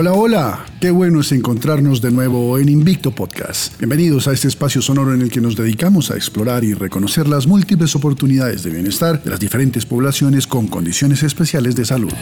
Hola, hola, qué bueno es encontrarnos de nuevo en Invicto Podcast. Bienvenidos a este espacio sonoro en el que nos dedicamos a explorar y reconocer las múltiples oportunidades de bienestar de las diferentes poblaciones con condiciones especiales de salud.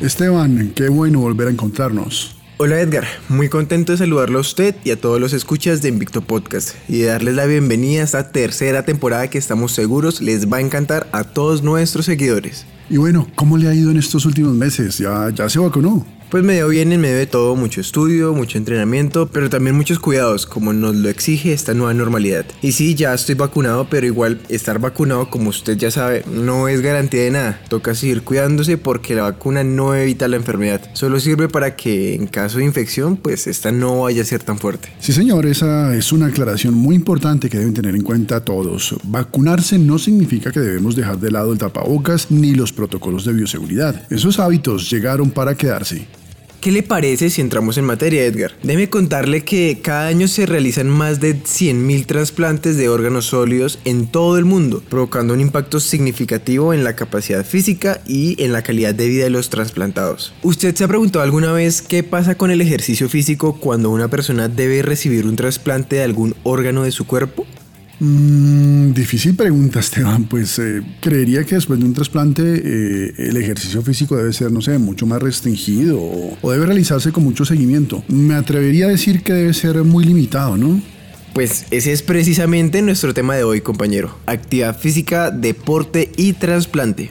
Esteban, qué bueno volver a encontrarnos. Hola Edgar, muy contento de saludarlo a usted y a todos los escuchas de Invicto Podcast y de darles la bienvenida a esta tercera temporada que estamos seguros les va a encantar a todos nuestros seguidores. Y bueno, ¿cómo le ha ido en estos últimos meses? ¿Ya, ya se vacunó? Pues me dio bien en medio de todo, mucho estudio, mucho entrenamiento, pero también muchos cuidados, como nos lo exige esta nueva normalidad. Y sí, ya estoy vacunado, pero igual estar vacunado, como usted ya sabe, no es garantía de nada. Toca seguir cuidándose porque la vacuna no evita la enfermedad, solo sirve para que en caso de infección, pues esta no vaya a ser tan fuerte. Sí, señor, esa es una aclaración muy importante que deben tener en cuenta todos. Vacunarse no significa que debemos dejar de lado el tapabocas ni los protocolos de bioseguridad. Esos hábitos llegaron para quedarse. ¿Qué le parece si entramos en materia, Edgar? Déjeme contarle que cada año se realizan más de 100.000 trasplantes de órganos sólidos en todo el mundo, provocando un impacto significativo en la capacidad física y en la calidad de vida de los trasplantados. ¿Usted se ha preguntado alguna vez qué pasa con el ejercicio físico cuando una persona debe recibir un trasplante de algún órgano de su cuerpo? Mm, difícil pregunta, Esteban. Pues eh, creería que después de un trasplante eh, el ejercicio físico debe ser, no sé, mucho más restringido o, o debe realizarse con mucho seguimiento. Me atrevería a decir que debe ser muy limitado, ¿no? Pues ese es precisamente nuestro tema de hoy, compañero. Actividad física, deporte y trasplante.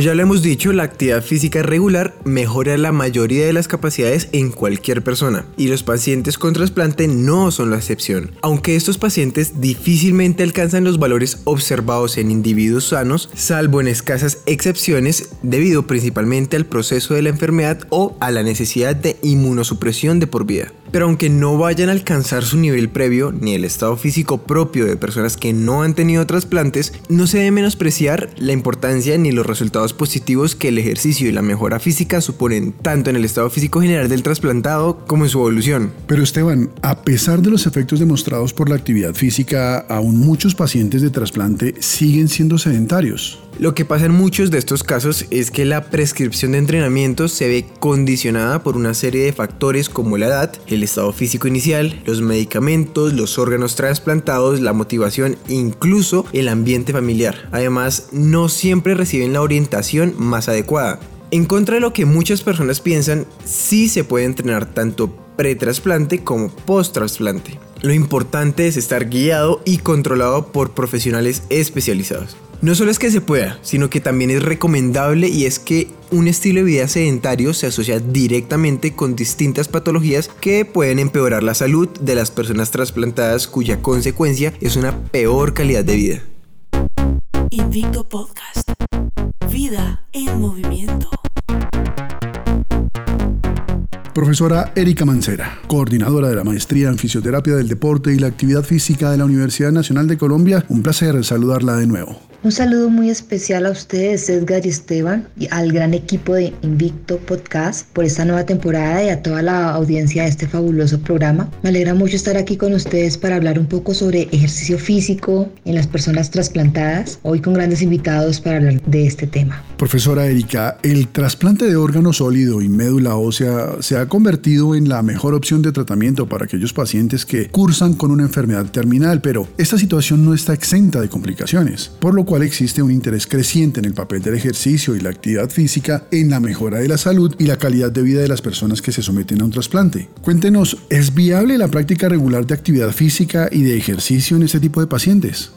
Como ya lo hemos dicho, la actividad física regular mejora la mayoría de las capacidades en cualquier persona y los pacientes con trasplante no son la excepción. Aunque estos pacientes difícilmente alcanzan los valores observados en individuos sanos, salvo en escasas excepciones debido principalmente al proceso de la enfermedad o a la necesidad de inmunosupresión de por vida. Pero aunque no vayan a alcanzar su nivel previo ni el estado físico propio de personas que no han tenido trasplantes, no se debe menospreciar la importancia ni los resultados positivos que el ejercicio y la mejora física suponen tanto en el estado físico general del trasplantado como en su evolución. Pero Esteban, a pesar de los efectos demostrados por la actividad física, aún muchos pacientes de trasplante siguen siendo sedentarios. Lo que pasa en muchos de estos casos es que la prescripción de entrenamiento se ve condicionada por una serie de factores como la edad, el estado físico inicial, los medicamentos, los órganos trasplantados, la motivación e incluso el ambiente familiar. Además, no siempre reciben la orientación más adecuada. En contra de lo que muchas personas piensan, sí se puede entrenar tanto pre-trasplante como post-trasplante. Lo importante es estar guiado y controlado por profesionales especializados. No solo es que se pueda, sino que también es recomendable y es que un estilo de vida sedentario se asocia directamente con distintas patologías que pueden empeorar la salud de las personas trasplantadas cuya consecuencia es una peor calidad de vida. Invicto Podcast. Vida en movimiento. Profesora Erika Mancera, coordinadora de la Maestría en Fisioterapia del Deporte y la Actividad Física de la Universidad Nacional de Colombia, un placer saludarla de nuevo. Un saludo muy especial a ustedes, Edgar y Esteban, y al gran equipo de Invicto Podcast por esta nueva temporada y a toda la audiencia de este fabuloso programa. Me alegra mucho estar aquí con ustedes para hablar un poco sobre ejercicio físico en las personas trasplantadas, hoy con grandes invitados para hablar de este tema. Profesora Erika, el trasplante de órgano sólido y médula ósea se ha convertido en la mejor opción de tratamiento para aquellos pacientes que cursan con una enfermedad terminal, pero esta situación no está exenta de complicaciones, por lo cual existe un interés creciente en el papel del ejercicio y la actividad física en la mejora de la salud y la calidad de vida de las personas que se someten a un trasplante. Cuéntenos, ¿es viable la práctica regular de actividad física y de ejercicio en este tipo de pacientes?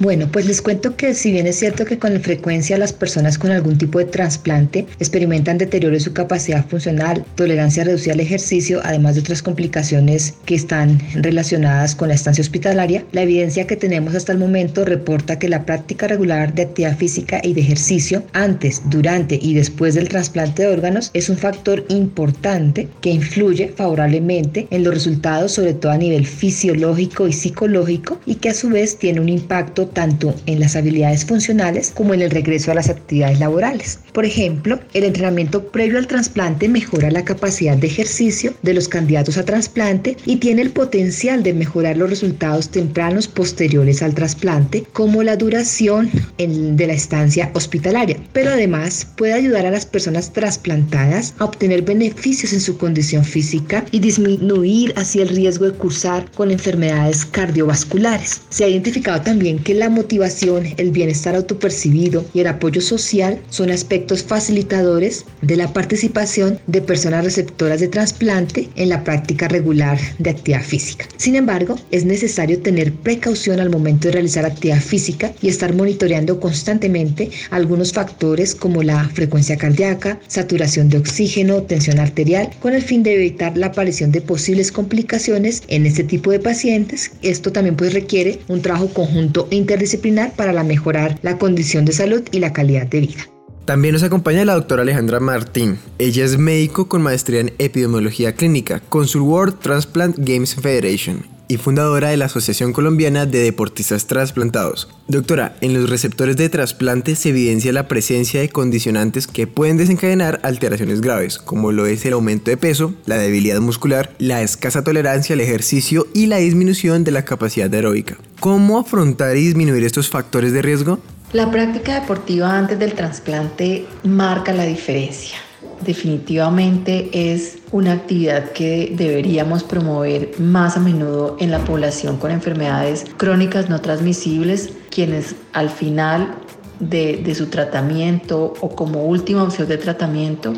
Bueno, pues les cuento que si bien es cierto que con frecuencia las personas con algún tipo de trasplante experimentan deterioro de su capacidad funcional, tolerancia reducida al ejercicio, además de otras complicaciones que están relacionadas con la estancia hospitalaria, la evidencia que tenemos hasta el momento reporta que la práctica regular de actividad física y de ejercicio antes, durante y después del trasplante de órganos es un factor importante que influye favorablemente en los resultados, sobre todo a nivel fisiológico y psicológico, y que a su vez tiene un impacto tanto en las habilidades funcionales como en el regreso a las actividades laborales. Por ejemplo, el entrenamiento previo al trasplante mejora la capacidad de ejercicio de los candidatos a trasplante y tiene el potencial de mejorar los resultados tempranos posteriores al trasplante, como la duración de la estancia hospitalaria. Pero además puede ayudar a las personas trasplantadas a obtener beneficios en su condición física y disminuir así el riesgo de cursar con enfermedades cardiovasculares. Se ha identificado también que la motivación, el bienestar autopercibido y el apoyo social son aspectos facilitadores de la participación de personas receptoras de trasplante en la práctica regular de actividad física. Sin embargo, es necesario tener precaución al momento de realizar actividad física y estar monitoreando constantemente algunos factores como la frecuencia cardíaca, saturación de oxígeno, tensión arterial, con el fin de evitar la aparición de posibles complicaciones en este tipo de pacientes. Esto también pues requiere un trabajo conjunto e interdisciplinar para mejorar la condición de salud y la calidad de vida. También nos acompaña la doctora Alejandra Martín. Ella es médico con maestría en epidemiología clínica, Consul World Transplant Games Federation y fundadora de la Asociación Colombiana de Deportistas Trasplantados. Doctora, en los receptores de trasplante se evidencia la presencia de condicionantes que pueden desencadenar alteraciones graves, como lo es el aumento de peso, la debilidad muscular, la escasa tolerancia al ejercicio y la disminución de la capacidad aeróbica. ¿Cómo afrontar y disminuir estos factores de riesgo? La práctica deportiva antes del trasplante marca la diferencia. Definitivamente es una actividad que deberíamos promover más a menudo en la población con enfermedades crónicas no transmisibles, quienes al final de, de su tratamiento o como última opción de tratamiento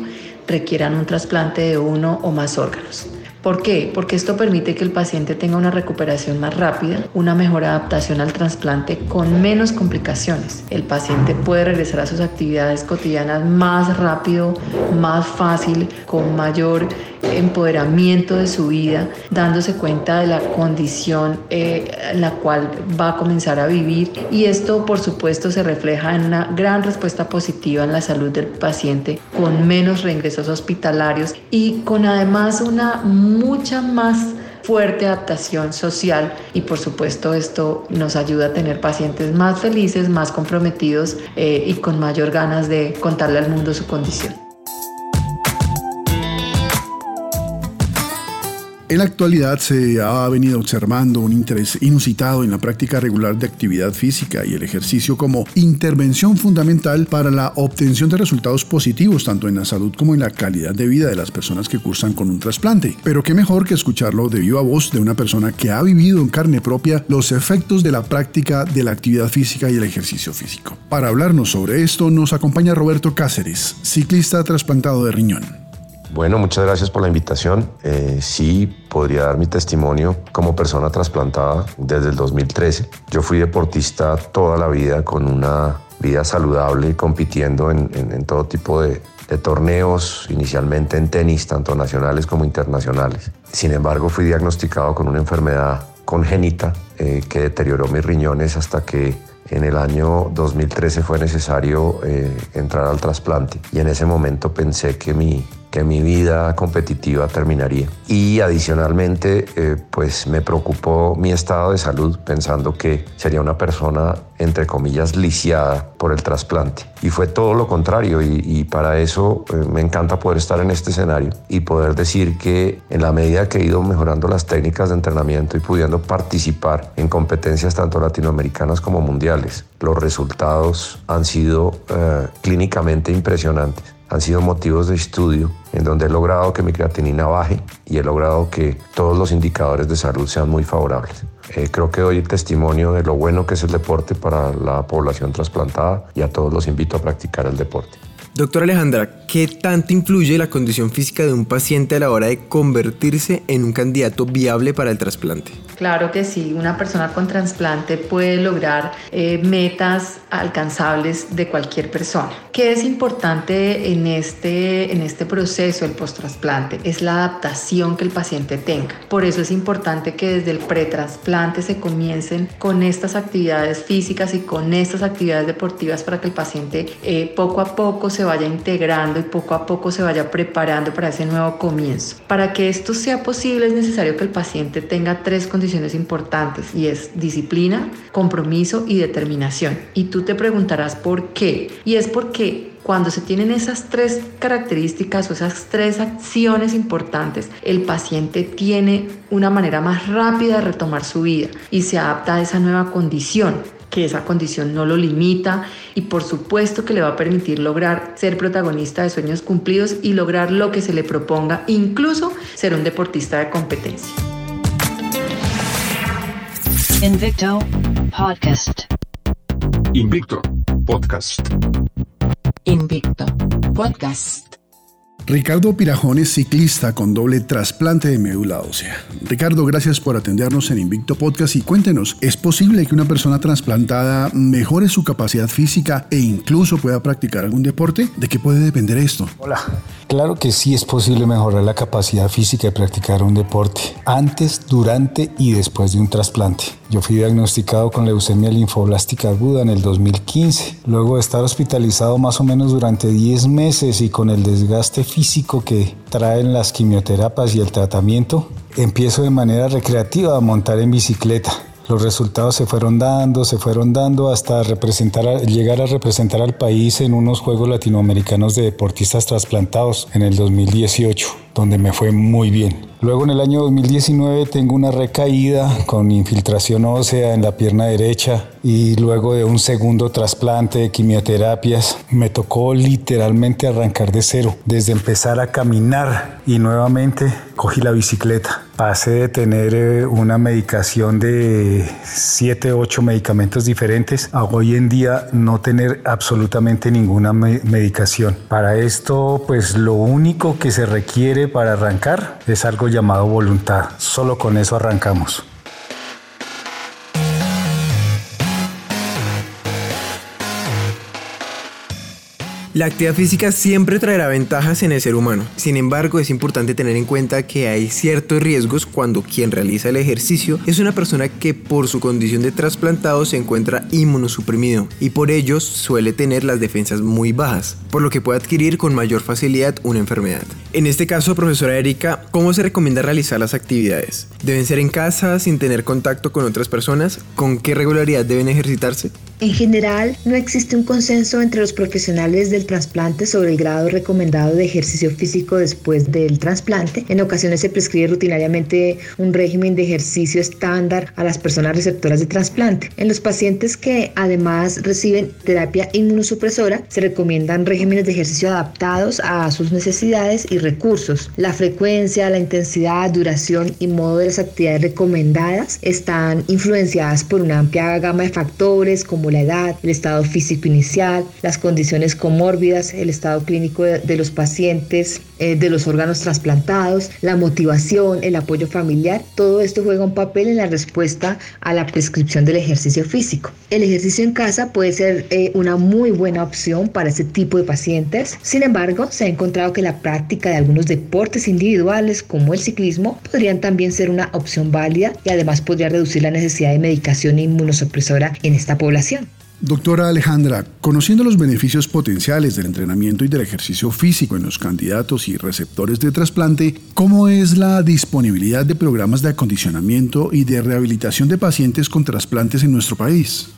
requieran un trasplante de uno o más órganos. ¿Por qué? Porque esto permite que el paciente tenga una recuperación más rápida, una mejor adaptación al trasplante con menos complicaciones. El paciente puede regresar a sus actividades cotidianas más rápido, más fácil, con mayor empoderamiento de su vida, dándose cuenta de la condición eh, en la cual va a comenzar a vivir y esto por supuesto se refleja en una gran respuesta positiva en la salud del paciente con menos reingresos hospitalarios y con además una mucha más fuerte adaptación social y por supuesto esto nos ayuda a tener pacientes más felices, más comprometidos eh, y con mayor ganas de contarle al mundo su condición. En la actualidad se ha venido observando un interés inusitado en la práctica regular de actividad física y el ejercicio como intervención fundamental para la obtención de resultados positivos tanto en la salud como en la calidad de vida de las personas que cursan con un trasplante. Pero qué mejor que escucharlo de viva voz de una persona que ha vivido en carne propia los efectos de la práctica de la actividad física y el ejercicio físico. Para hablarnos sobre esto nos acompaña Roberto Cáceres, ciclista trasplantado de riñón. Bueno, muchas gracias por la invitación. Eh, sí, podría dar mi testimonio como persona trasplantada desde el 2013. Yo fui deportista toda la vida con una vida saludable, compitiendo en, todo tipo de, torneos, inicialmente en tenis, tanto nacionales como internacionales. Sin embargo, fui diagnosticado con una enfermedad congénita eh, que deterioró mis riñones hasta que en el año 2013 fue necesario eh, entrar al trasplante y en ese momento pensé que mi que mi vida competitiva terminaría. Y adicionalmente, eh, pues me preocupó mi estado de salud pensando que sería una persona, entre comillas, lisiada por el trasplante. Y fue todo lo contrario y, para eso eh, me encanta poder estar en este escenario y poder decir que en la medida que he ido mejorando las técnicas de entrenamiento y pudiendo participar en competencias tanto latinoamericanas como mundiales, los resultados han sido eh, clínicamente impresionantes han sido motivos de estudio en donde he logrado que mi creatinina baje y he logrado que todos los indicadores de salud sean muy favorables. Eh, creo que doy testimonio de lo bueno que es el deporte para la población trasplantada y a todos los invito a practicar el deporte. Doctor Alejandra, ¿qué tanto influye la condición física de un paciente a la hora de convertirse en un candidato viable para el trasplante? Claro que sí, una persona con trasplante puede lograr eh, metas alcanzables de cualquier persona. ¿Qué es importante en este, en este proceso del post-trasplante? Es la adaptación que el paciente tenga. Por eso es importante que desde el pretrasplante se comiencen con estas actividades físicas y con estas actividades deportivas para que el paciente eh, poco a poco se vaya integrando y poco a poco se vaya preparando para ese nuevo comienzo. Para que esto sea posible es necesario que el paciente tenga tres condiciones importantes y es disciplina, compromiso y determinación. Y tú te preguntarás por qué. Y es porque cuando se tienen esas tres características o esas tres acciones importantes, el paciente tiene una manera más rápida de retomar su vida y se adapta a esa nueva condición que esa condición no lo limita y por supuesto que le va a permitir lograr ser protagonista de sueños cumplidos y lograr lo que se le proponga, incluso ser un deportista de competencia. Invicto Podcast. Invicto Podcast. Invicto Podcast. Ricardo Pirajón es ciclista con doble trasplante de médula ósea. Ricardo, gracias por atendernos en Invicto Podcast y cuéntenos, ¿es posible que una persona trasplantada mejore su capacidad física e incluso pueda practicar algún deporte? ¿De qué puede depender esto? Hola. Claro que sí es posible mejorar la capacidad física de practicar un deporte antes, durante y después de un trasplante. Yo fui diagnosticado con leucemia linfoblástica aguda en el 2015. Luego de estar hospitalizado más o menos durante 10 meses y con el desgaste físico que traen las quimioterapias y el tratamiento, empiezo de manera recreativa a montar en bicicleta. Los resultados se fueron dando, se fueron dando hasta llegar a representar al país en unos Juegos Latinoamericanos de Deportistas Trasplantados en el 2018, donde me fue muy bien. Luego en el año 2019 tengo una recaída con infiltración ósea en la pierna derecha y luego de un segundo trasplante de quimioterapias me tocó literalmente arrancar de cero, desde empezar a caminar y nuevamente cogí la bicicleta. Pasé de tener eh, una medicación de 7, 8 medicamentos diferentes a hoy en día no tener absolutamente ninguna medicación. Para esto pues lo único que se requiere para arrancar es algo llamado voluntad. Solo con eso arrancamos. La actividad física siempre traerá ventajas en el ser humano. Sin embargo, es importante tener en cuenta que hay ciertos riesgos cuando quien realiza el ejercicio es una persona que por su condición de trasplantado se encuentra inmunosuprimido y por ello suele tener las defensas muy bajas, por lo que puede adquirir con mayor facilidad una enfermedad. En este caso, profesora Erika, ¿cómo se recomienda realizar las actividades? ¿Deben ser en casa sin tener contacto con otras personas? ¿Con qué regularidad deben ejercitarse? En general, no existe un consenso entre los profesionales del trasplante sobre el grado recomendado de ejercicio físico después del trasplante. En ocasiones se prescribe rutinariamente un régimen de ejercicio estándar a las personas receptoras de trasplante. En los pacientes que además reciben terapia inmunosupresora, se recomiendan regímenes de ejercicio adaptados a sus necesidades y recursos. La frecuencia, la intensidad, duración y modo de las actividades recomendadas están influenciadas por una amplia gama de factores como la edad, el estado físico inicial, las condiciones comórbidas, el estado clínico de, los pacientes, eh, de los órganos trasplantados, la motivación, el apoyo familiar. Todo esto juega un papel en la respuesta a la prescripción del ejercicio físico. El ejercicio en casa puede ser eh, una muy buena opción para este tipo de pacientes. Sin embargo, se ha encontrado que la práctica de algunos deportes individuales como el ciclismo podrían también ser una opción válida y además podría reducir la necesidad de medicación inmunosupresora en esta población. Doctora Alejandra, conociendo los beneficios potenciales del entrenamiento y del ejercicio físico en los candidatos y receptores de trasplante, ¿cómo es la disponibilidad de programas de acondicionamiento y de rehabilitación de pacientes con trasplantes en nuestro país?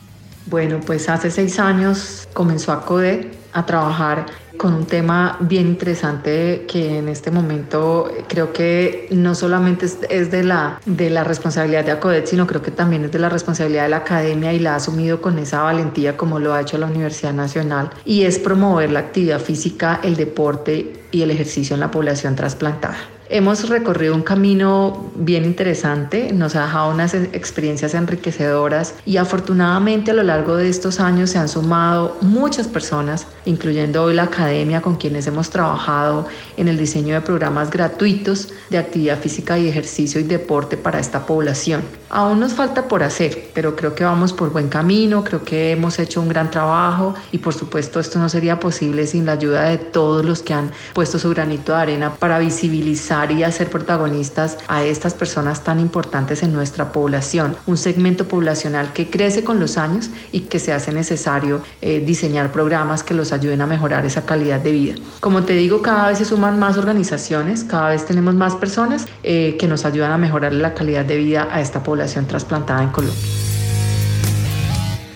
Bueno, pues hace seis años comenzó ACODE a trabajar con un tema bien interesante que en este momento creo que no solamente es, de, la, de la responsabilidad de ACODET, sino creo que también es de la responsabilidad de la academia y la ha asumido con esa valentía como lo ha hecho la Universidad Nacional y es promover la actividad física, el deporte y el ejercicio en la población trasplantada. Hemos recorrido un camino bien interesante, nos ha dejado unas experiencias enriquecedoras y afortunadamente a lo largo de estos años se han sumado muchas personas, incluyendo hoy la academia con quienes hemos trabajado en el diseño de programas gratuitos de actividad física y ejercicio y deporte para esta población. Aún nos falta por hacer, pero creo que vamos por buen camino, creo que hemos hecho un gran trabajo y por supuesto esto no sería posible sin la ayuda de todos los que han puesto su granito de arena para visibilizar y hacer protagonistas a estas personas tan importantes en nuestra población. Un segmento poblacional que crece con los años y que se hace necesario eh, diseñar programas que los ayuden a mejorar esa calidad de vida. Como te digo, cada vez se suman más organizaciones, cada vez tenemos más personas eh, que nos ayudan a mejorar la calidad de vida a esta población trasplantada en Colombia.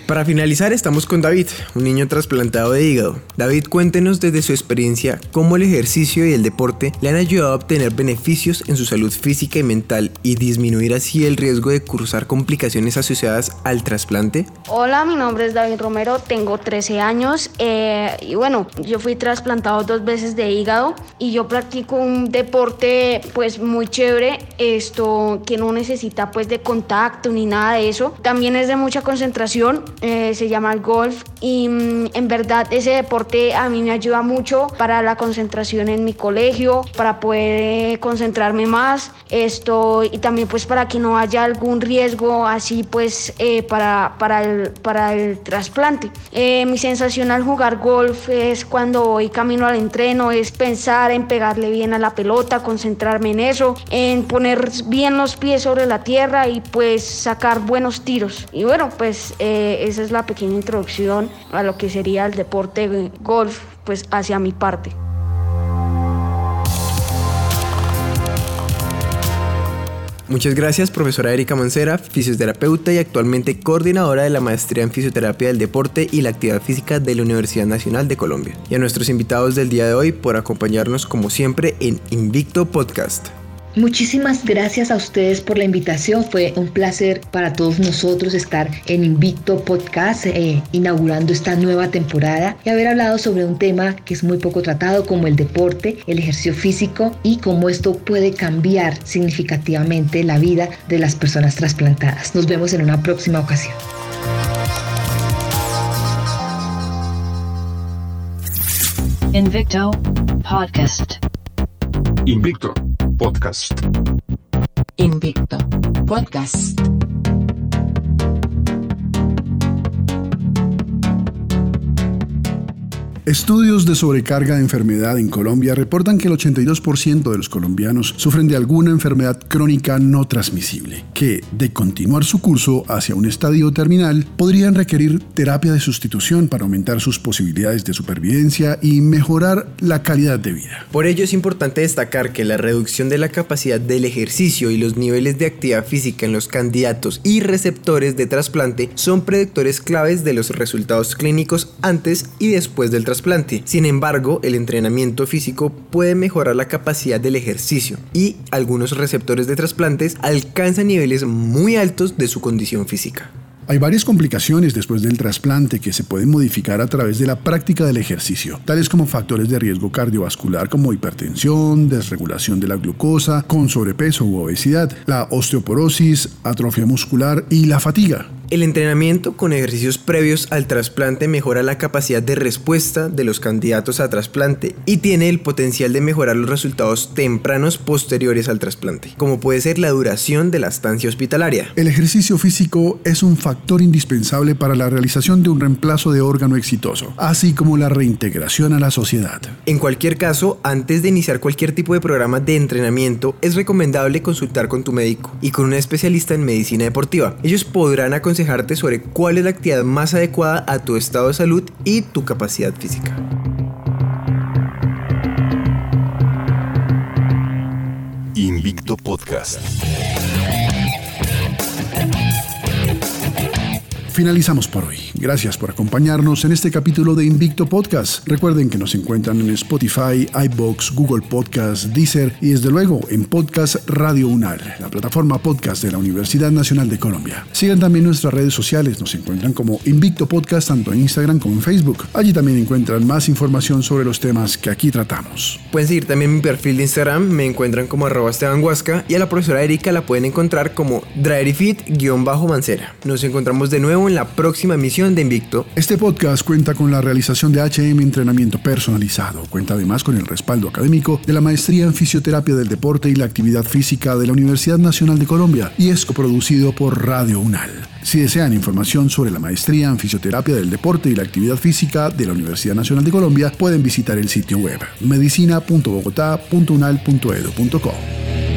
Para finalizar estamos con David, un niño trasplantado de hígado. David, cuéntenos desde su experiencia cómo el ejercicio y el deporte le han ayudado a obtener beneficios en su salud física y mental y disminuir así el riesgo de cursar complicaciones asociadas al trasplante. Hola, mi nombre es David Romero, tengo 13 años eh, y bueno, yo fui trasplantado dos veces de hígado y yo practico un deporte pues muy chévere, esto que no necesita pues de contacto ni nada de eso. También es de mucha concentración eh, se llama golf y mm, en verdad ese deporte a mí me ayuda mucho para la concentración en mi colegio, para poder eh, concentrarme más, esto y también pues para que no haya algún riesgo así pues eh, para, para, el, para el trasplante. mi sensación al jugar golf es cuando voy camino al entreno, es pensar en pegarle bien a la pelota, concentrarme en eso, en poner bien los pies sobre la tierra y pues sacar buenos tiros. Y bueno, pues esa es la pequeña introducción a lo que sería el deporte golf, pues hacia mi parte. Muchas gracias, profesora Erika Mancera, fisioterapeuta y actualmente coordinadora de la maestría en fisioterapia del deporte y la actividad física de la Universidad Nacional de Colombia. Y a nuestros invitados del día de hoy por acompañarnos como siempre en Invicto Podcast. Muchísimas gracias a ustedes por la invitación. Fue un placer para todos nosotros estar en Invicto Podcast, eh, inaugurando esta nueva temporada y haber hablado sobre un tema que es muy poco tratado como el deporte, el ejercicio físico y cómo esto puede cambiar significativamente la vida de las personas trasplantadas. Nos vemos en una próxima ocasión. Invicto Podcast. Invicto Podcast. Invicto Podcast. Estudios de sobrecarga de enfermedad en Colombia reportan que el 82% de los colombianos sufren de alguna enfermedad crónica no transmisible, que, de continuar su curso hacia un estadio terminal, podrían requerir terapia de sustitución para aumentar sus posibilidades de supervivencia y mejorar la calidad de vida. Por ello es importante destacar que la reducción de la capacidad del ejercicio y los niveles de actividad física en los candidatos y receptores de trasplante son predictores claves de los resultados clínicos antes y después del trasplante sin embargo, el entrenamiento físico puede mejorar la capacidad del ejercicio y algunos receptores de trasplantes alcanzan niveles muy altos de su condición física. Hay varias complicaciones después del trasplante que se pueden modificar a través de la práctica del ejercicio, tales como factores de riesgo cardiovascular como hipertensión, desregulación de la glucosa, con sobrepeso u obesidad, la osteoporosis, atrofia muscular y la fatiga. El entrenamiento con ejercicios previos al trasplante mejora la capacidad de respuesta de los candidatos a trasplante y tiene el potencial de mejorar los resultados tempranos posteriores al trasplante, como puede ser la duración de la estancia hospitalaria. El ejercicio físico es un factor indispensable para la realización de un reemplazo de órgano exitoso, así como la reintegración a la sociedad. En cualquier caso, antes de iniciar cualquier tipo de programa de entrenamiento, es recomendable consultar con tu médico y con un especialista en medicina deportiva. Ellos podrán aconsejar aconsejarte sobre cuál es la actividad más adecuada a tu estado de salud y tu capacidad física. Invicto Podcast. Finalizamos por hoy. Gracias por acompañarnos en este capítulo de Invicto Podcast. Recuerden que nos encuentran en Spotify, iBox, Google Podcast, Deezer y desde luego en Podcast Radio UNAL, la plataforma podcast de la Universidad Nacional de Colombia. Sigan también nuestras redes sociales, nos encuentran como Invicto Podcast tanto en Instagram como en Facebook. Allí también encuentran más información sobre los temas que aquí tratamos. Pueden seguir también mi perfil de Instagram, me encuentran como arroba Esteban Huasca y a la profesora Erika la pueden encontrar como dryfit-mancera. Nos encontramos de nuevo en la próxima emisión de Invicto. Este podcast cuenta con la realización de HM Entrenamiento Personalizado. Cuenta además con el respaldo académico de la Maestría en Fisioterapia del Deporte y la Actividad Física de la Universidad Nacional de Colombia y es coproducido por Radio UNAL. Si desean información sobre la Maestría en Fisioterapia del Deporte y la Actividad Física de la Universidad Nacional de Colombia, pueden visitar el sitio web medicina.bogotá.unal.edu.co.